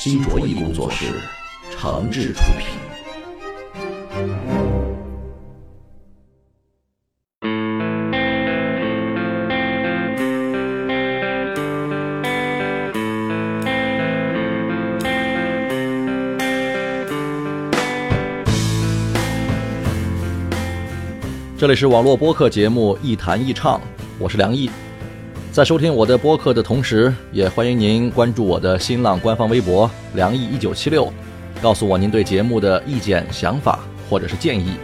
新卓艺工作室诚挚出品。这里是网络播客节目《一弹一唱》，我是梁毅。在收听我的播客的同时，也欢迎您关注我的新浪官方微博“梁毅一九七六”，告诉我您对节目的意见、想法或者是建议。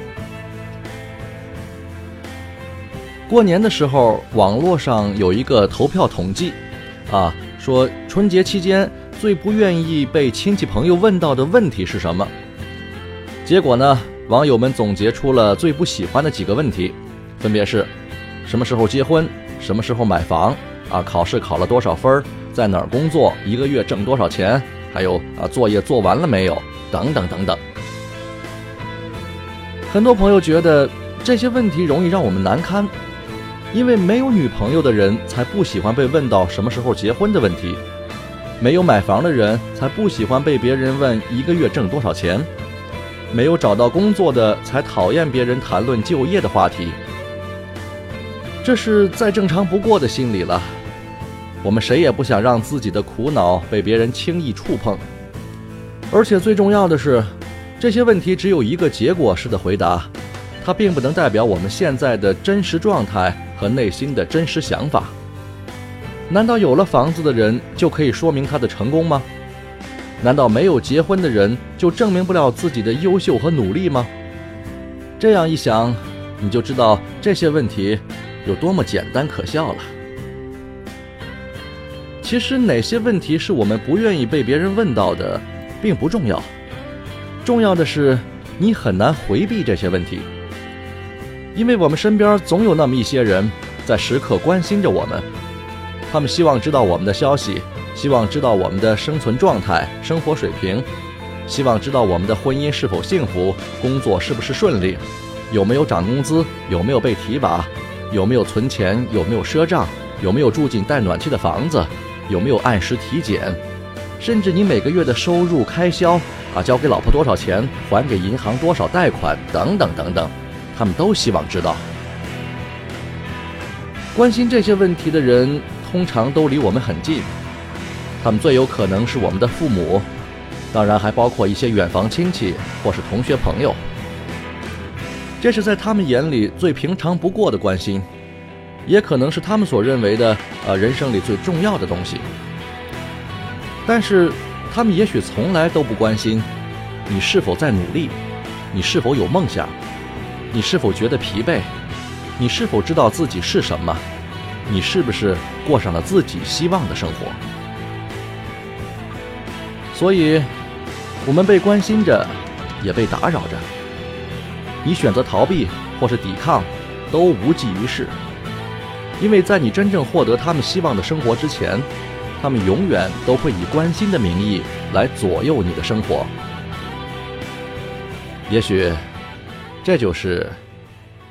过年的时候，网络上有一个投票统计，啊，说春节期间最不愿意被亲戚朋友问到的问题是什么？结果呢？网友们总结出了最不喜欢的几个问题，分别是：什么时候结婚？什么时候买房？啊，考试考了多少分？在哪儿工作？一个月挣多少钱？还有啊，作业做完了没有？等等等等。很多朋友觉得这些问题容易让我们难堪，因为没有女朋友的人才不喜欢被问到什么时候结婚的问题，没有买房的人才不喜欢被别人问一个月挣多少钱。没有找到工作的才讨厌别人谈论就业的话题，这是再正常不过的心理了。我们谁也不想让自己的苦恼被别人轻易触碰，而且最重要的是，这些问题只有一个结果式的回答，它并不能代表我们现在的真实状态和内心的真实想法。难道有了房子的人就可以说明他的成功吗？难道没有结婚的人就证明不了自己的优秀和努力吗？这样一想，你就知道这些问题有多么简单可笑了。其实哪些问题是我们不愿意被别人问到的，并不重要，重要的是你很难回避这些问题，因为我们身边总有那么一些人在时刻关心着我们，他们希望知道我们的消息。希望知道我们的生存状态、生活水平，希望知道我们的婚姻是否幸福，工作是不是顺利，有没有涨工资，有没有被提拔，有没有存钱，有没有赊账，有没有住进带暖气的房子，有没有按时体检，甚至你每个月的收入开销啊，交给老婆多少钱，还给银行多少贷款，等等等等，他们都希望知道。关心这些问题的人，通常都离我们很近。他们最有可能是我们的父母，当然还包括一些远房亲戚或是同学朋友。这是在他们眼里最平常不过的关心，也可能是他们所认为的呃人生里最重要的东西。但是，他们也许从来都不关心你是否在努力，你是否有梦想，你是否觉得疲惫，你是否知道自己是什么，你是不是过上了自己希望的生活。所以，我们被关心着，也被打扰着。你选择逃避或是抵抗，都无济于事。因为在你真正获得他们希望的生活之前，他们永远都会以关心的名义来左右你的生活。也许，这就是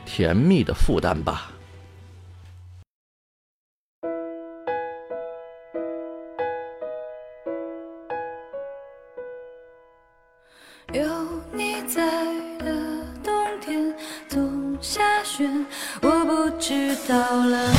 甜蜜的负担吧。到了。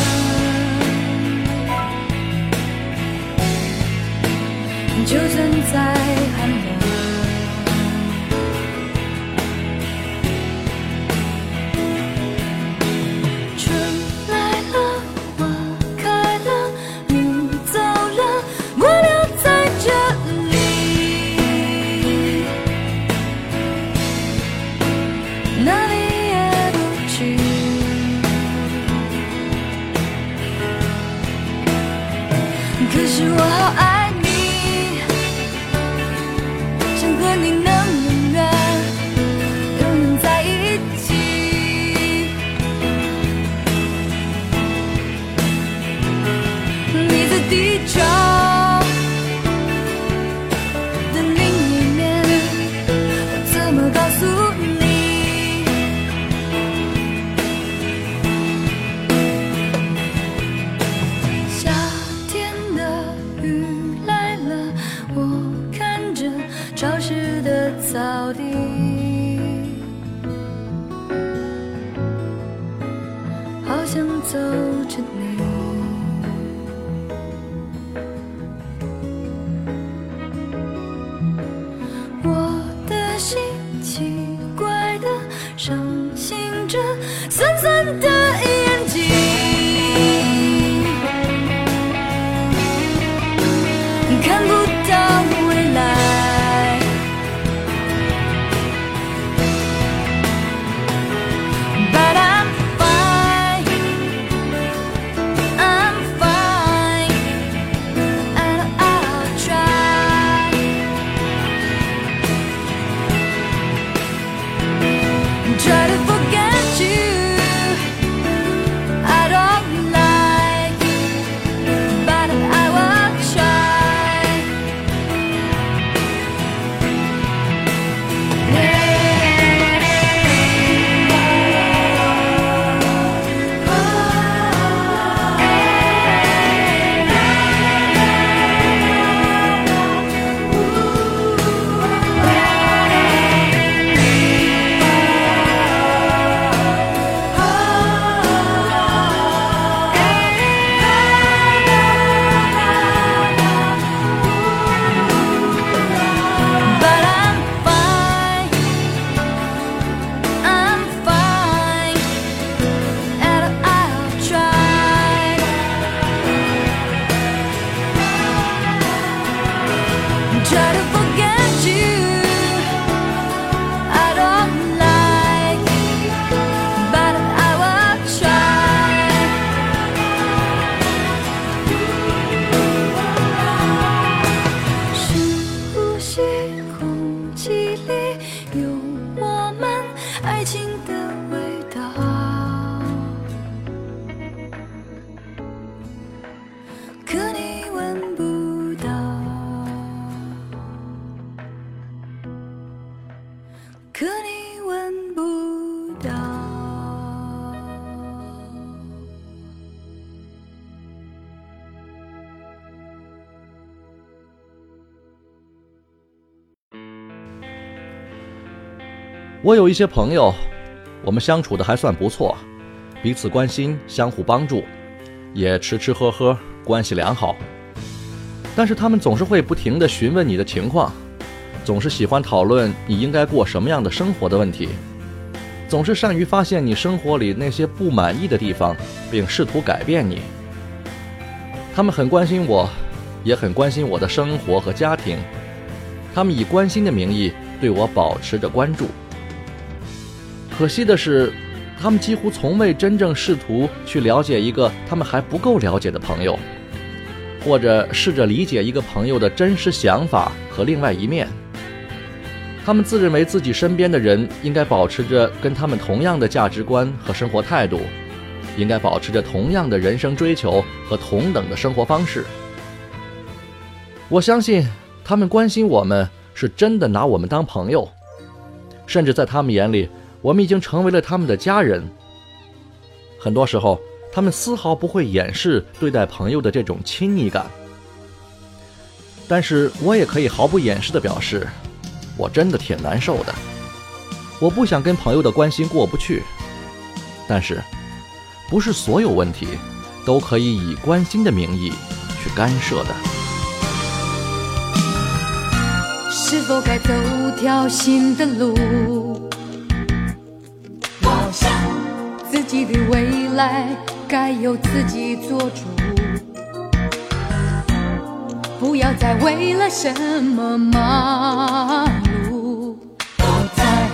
我有一些朋友，我们相处的还算不错，彼此关心，相互帮助，也吃吃喝喝，关系良好。但是他们总是会不停地询问你的情况，总是喜欢讨论你应该过什么样的生活的问题，总是善于发现你生活里那些不满意的地方，并试图改变你。他们很关心我，也很关心我的生活和家庭，他们以关心的名义对我保持着关注。可惜的是，他们几乎从未真正试图去了解一个他们还不够了解的朋友，或者试着理解一个朋友的真实想法和另外一面。他们自认为自己身边的人应该保持着跟他们同样的价值观和生活态度，应该保持着同样的人生追求和同等的生活方式。我相信他们关心我们是真的拿我们当朋友，甚至在他们眼里。我们已经成为了他们的家人。很多时候，他们丝毫不会掩饰对待朋友的这种亲密感。但是我也可以毫不掩饰地表示，我真的挺难受的。我不想跟朋友的关心过不去，但是，不是所有问题都可以以关心的名义去干涉的。是否该走条新的路？自己的未来该由自己做主，不要再为了什么忙碌，不再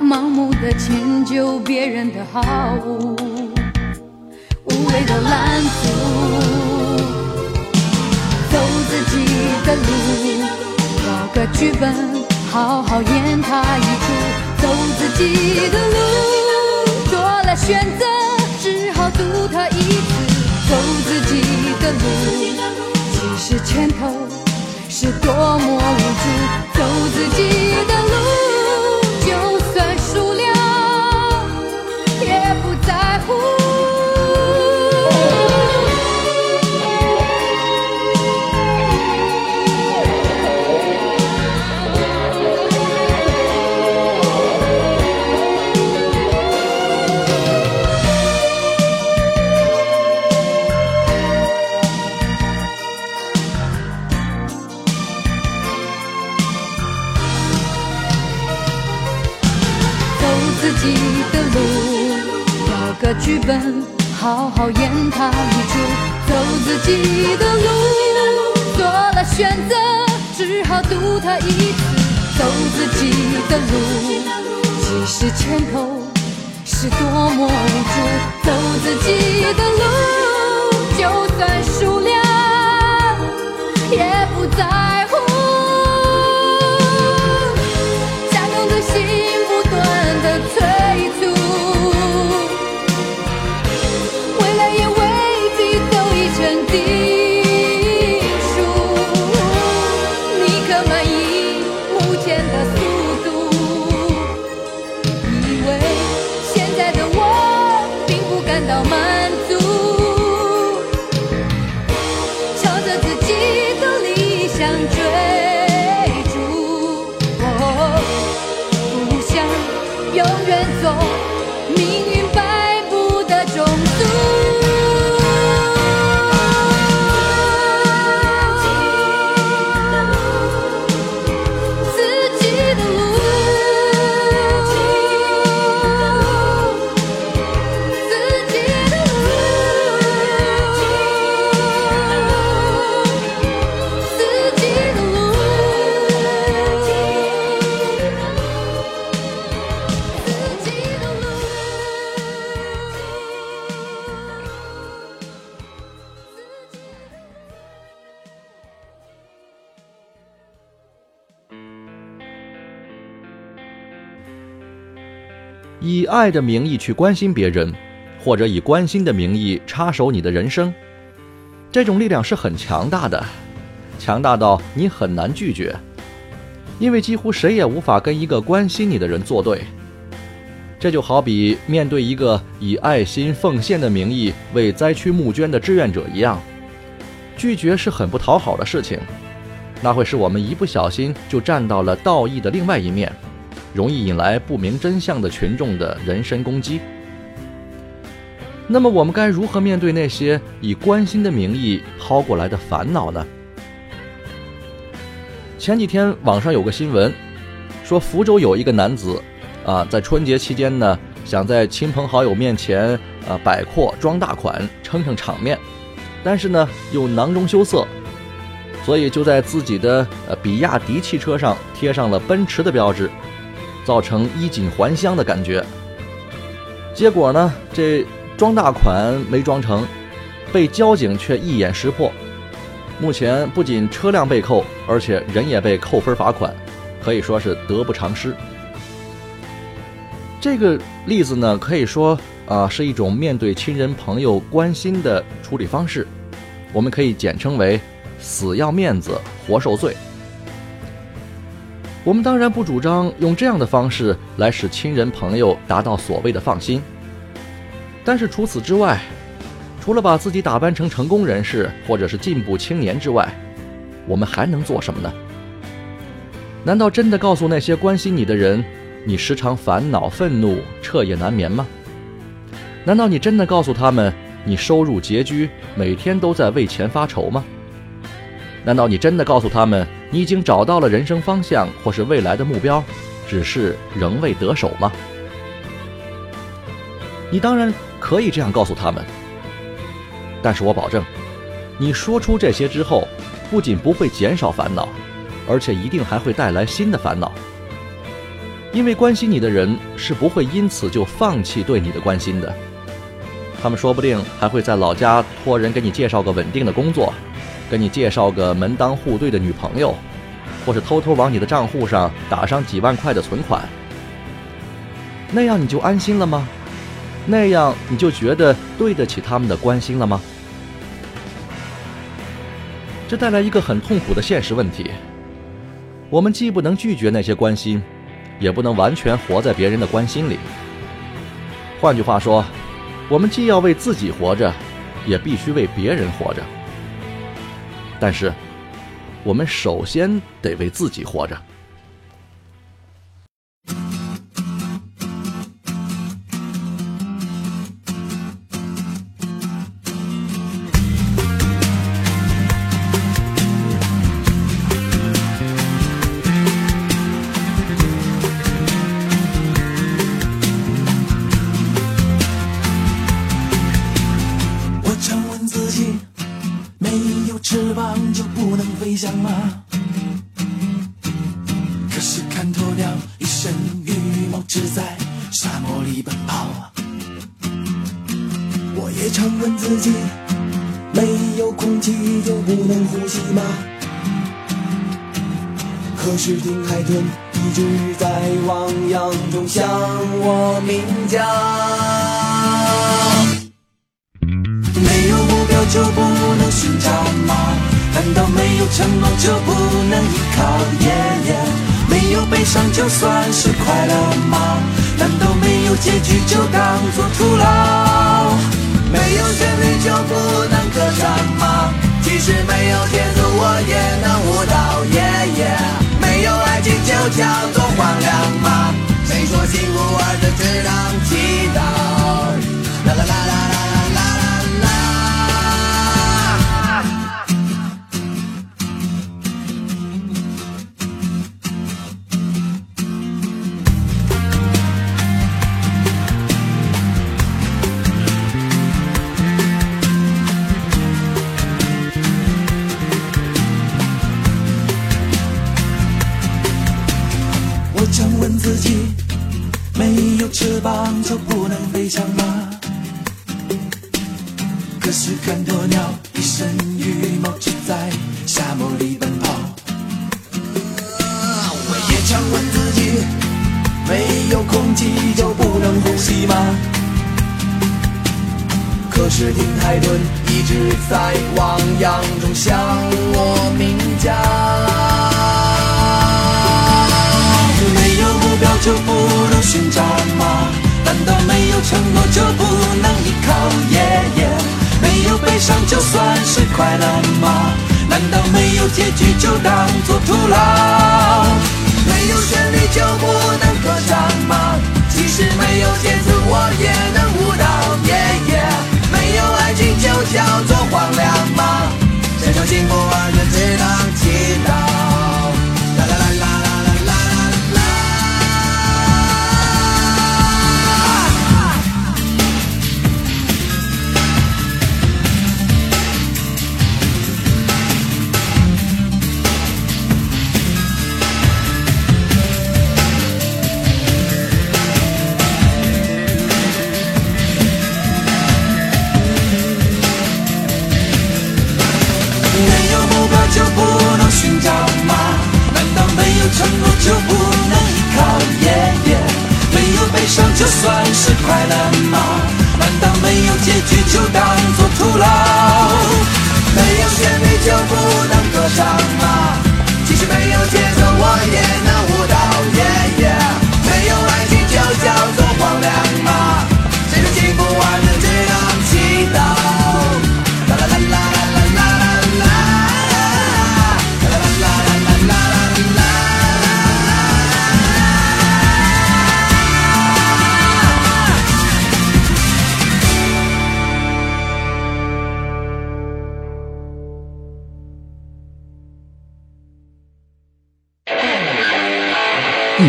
盲目的迁就别人的好，无谓的拦阻，走自己的路。找个剧本，好好演他一出，走自己的路，选择，只好赌他一次，走自己的路，其实前头是多么无助，走自己的路，以爱的名义去关心别人，或者以关心的名义插手你的人生，这种力量是很强大的，强大到你很难拒绝，因为几乎谁也无法跟一个关心你的人作对。这就好比面对一个以爱心奉献的名义为灾区募捐的志愿者一样，拒绝是很不讨好的事情，那会使我们一不小心就站到了道义的另外一面。容易引来不明真相的群众的人身攻击。那么，我们该如何面对那些以关心的名义抛过来的烦恼呢？前几天网上有个新闻，说福州有一个男子，啊，在春节期间呢，想在亲朋好友面前啊摆阔装大款，撑撑场面，但是呢又囊中羞涩，所以就在自己的呃比亚迪汽车上贴上了奔驰的标志。造成衣锦还乡的感觉。结果呢，这装大款没装成，被交警却一眼识破。目前不仅车辆被扣，而且人也被扣分罚款，可以说是得不偿失。这个例子呢，可以说啊是一种面对亲人朋友关心的处理方式，我们可以简称为“死要面子，活受罪”。我们当然不主张用这样的方式来使亲人朋友达到所谓的放心。但是除此之外，除了把自己打扮成成功人士或者是进步青年之外，我们还能做什么呢？难道真的告诉那些关心你的人，你时常烦恼、愤怒、彻夜难眠吗？难道你真的告诉他们，你收入拮据，每天都在为钱发愁吗？难道你真的告诉他们，你已经找到了人生方向或是未来的目标，只是仍未得手吗？你当然可以这样告诉他们，但是我保证，你说出这些之后，不仅不会减少烦恼，而且一定还会带来新的烦恼。因为关心你的人是不会因此就放弃对你的关心的，他们说不定还会在老家托人给你介绍个稳定的工作。给你介绍个门当户对的女朋友，或是偷偷往你的账户上打上几万块的存款，那样你就安心了吗？那样你就觉得对得起他们的关心了吗？这带来一个很痛苦的现实问题：我们既不能拒绝那些关心，也不能完全活在别人的关心里。换句话说，我们既要为自己活着，也必须为别人活着。但是，我们首先得为自己活着。就不能寻找吗？难道没有承诺就不能依靠？耶耶，没有悲伤就算是快乐吗？难道没有结局就当作徒劳？没有旋律就不能歌唱吗？即使没有节奏我也能舞蹈，耶耶，没有爱情就叫做荒凉吗？谁说幸福二字只能祈祷？啦啦啦飞翔吗？可是看鸵鸟一身羽毛，只在沙漠里奔跑。我也常问自己，没有空气就不能呼吸吗？可是听海豚一直在汪洋中向我鸣叫。没有目标就不能寻找吗？难道没有承诺就不能依靠？耶耶，没有悲伤就算是快乐吗？难道没有结局就当作徒劳？没有旋律就不能歌唱吗？即使没有节奏我也能舞蹈，耶耶，没有爱情就叫做荒凉吗？谁说幸福二字只能祈祷？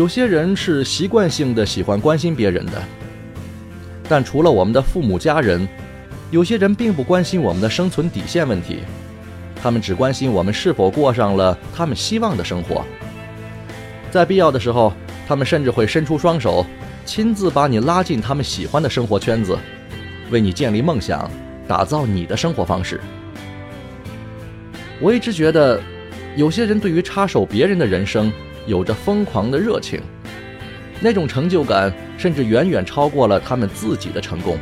有些人是习惯性的喜欢关心别人的，但除了我们的父母家人，有些人并不关心我们的生存底线问题，他们只关心我们是否过上了他们希望的生活。在必要的时候，他们甚至会伸出双手，亲自把你拉进他们喜欢的生活圈子，为你建立梦想，打造你的生活方式。我一直觉得，有些人对于插手别人的人生有着疯狂的热情，那种成就感甚至远远超过了他们自己的成功。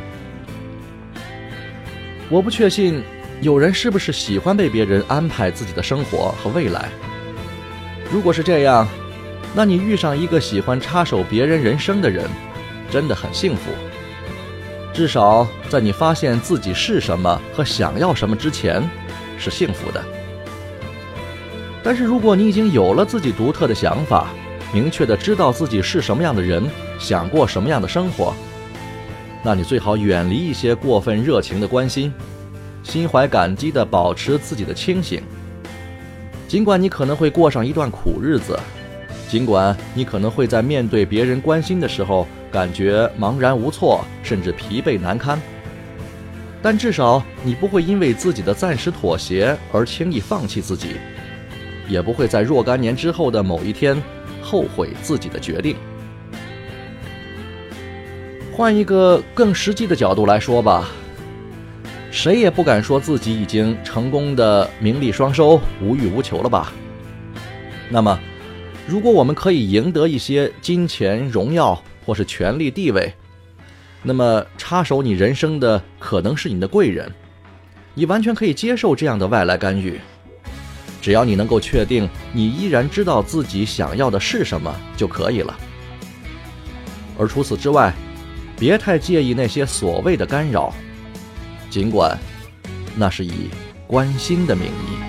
我不确信有人是不是喜欢被别人安排自己的生活和未来。如果是这样，那你遇上一个喜欢插手别人人生的人，真的很幸福。至少在你发现自己是什么和想要什么之前，是幸福的。但是如果你已经有了自己独特的想法，明确的知道自己是什么样的人，想过什么样的生活，那你最好远离一些过分热情的关心，心怀感激的保持自己的清醒。尽管你可能会过上一段苦日子，尽管你可能会在面对别人关心的时候感觉茫然无措，甚至疲惫难堪，但至少你不会因为自己的暂时妥协而轻易放弃自己，也不会在若干年之后的某一天后悔自己的决定。换一个更实际的角度来说吧，谁也不敢说自己已经成功的名利双收、无欲无求了吧？那么，如果我们可以赢得一些金钱、荣耀或是权力、地位，那么插手你人生的可能是你的贵人，你完全可以接受这样的外来干预，只要你能够确定你依然知道自己想要的是什么就可以了。而除此之外，别太介意那些所谓的干扰，尽管那是以关心的名义。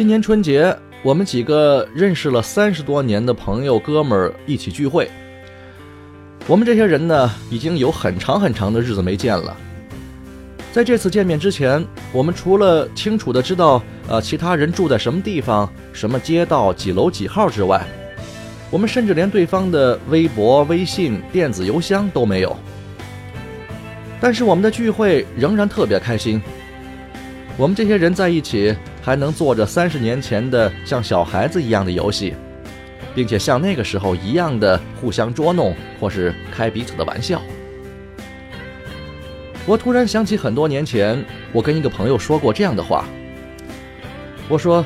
今年春节，我们几个认识了三十多年的朋友哥们儿一起聚会。我们这些人呢，已经有很长很长的日子没见了。在这次见面之前，我们除了清楚的知道呃其他人住在什么地方、什么街道、几楼几号之外，我们甚至连对方的微博、微信、电子邮箱都没有。但是我们的聚会仍然特别开心。我们这些人在一起，还能做着三十年前的像小孩子一样的游戏，并且像那个时候一样的互相捉弄或是开彼此的玩笑。我突然想起很多年前，我跟一个朋友说过这样的话。我说，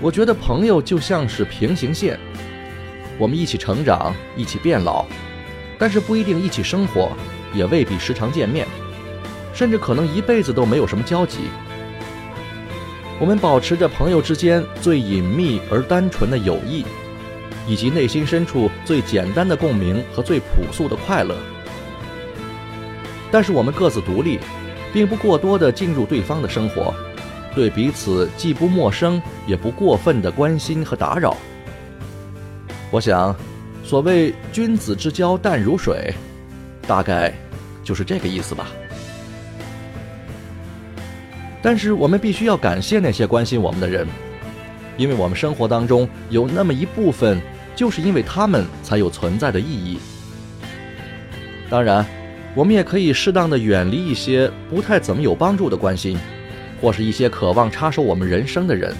我觉得朋友就像是平行线，我们一起成长，一起变老，但是不一定一起生活，也未必时常见面，甚至可能一辈子都没有什么交集。我们保持着朋友之间最隐秘而单纯的友谊，以及内心深处最简单的共鸣和最朴素的快乐。但是我们各自独立，并不过多的进入对方的生活，对彼此既不陌生，也不过分的关心和打扰。我想，所谓君子之交淡如水，大概就是这个意思吧。但是我们必须要感谢那些关心我们的人，因为我们生活当中有那么一部分，就是因为他们才有存在的意义。当然。我们也可以适当的远离一些不太怎么有帮助的关心，或是一些渴望插手我们人生的人。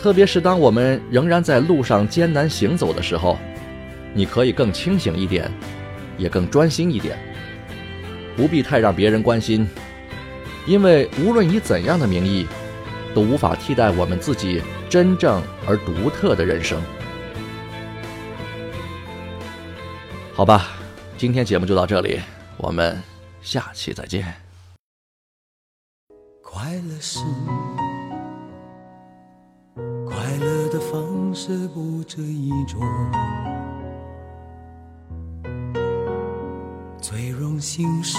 特别是当我们仍然在路上艰难行走的时候，你可以更清醒一点，也更专心一点，不必太让别人关心，因为无论以怎样的名义，都无法替代我们自己真正而独特的人生。好吧。今天节目就到这里，我们下期再见。快乐是快乐的方式不止一种，最荣幸是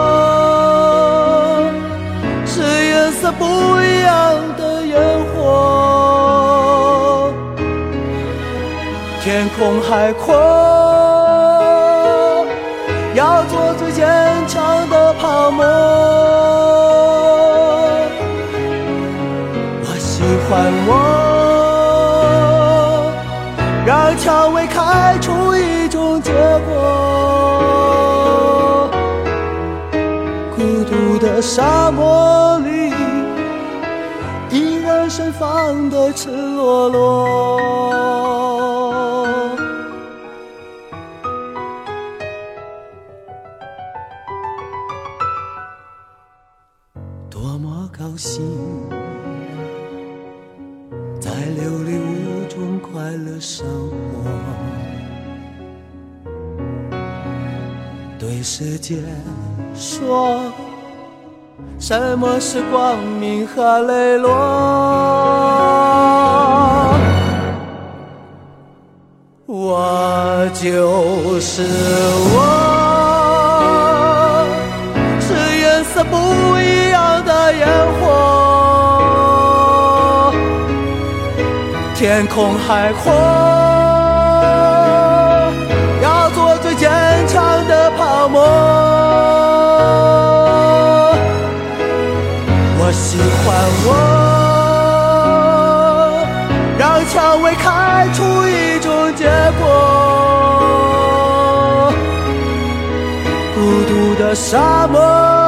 不一样的烟火，天空海阔。要做最坚强的泡沫。落。多么高兴，在琉璃屋中快乐生活，对世界说。什么是光明和磊落？就是我，是颜色不一样的烟火，天空海阔。要做最坚强的泡沫，我喜欢我，沙漠。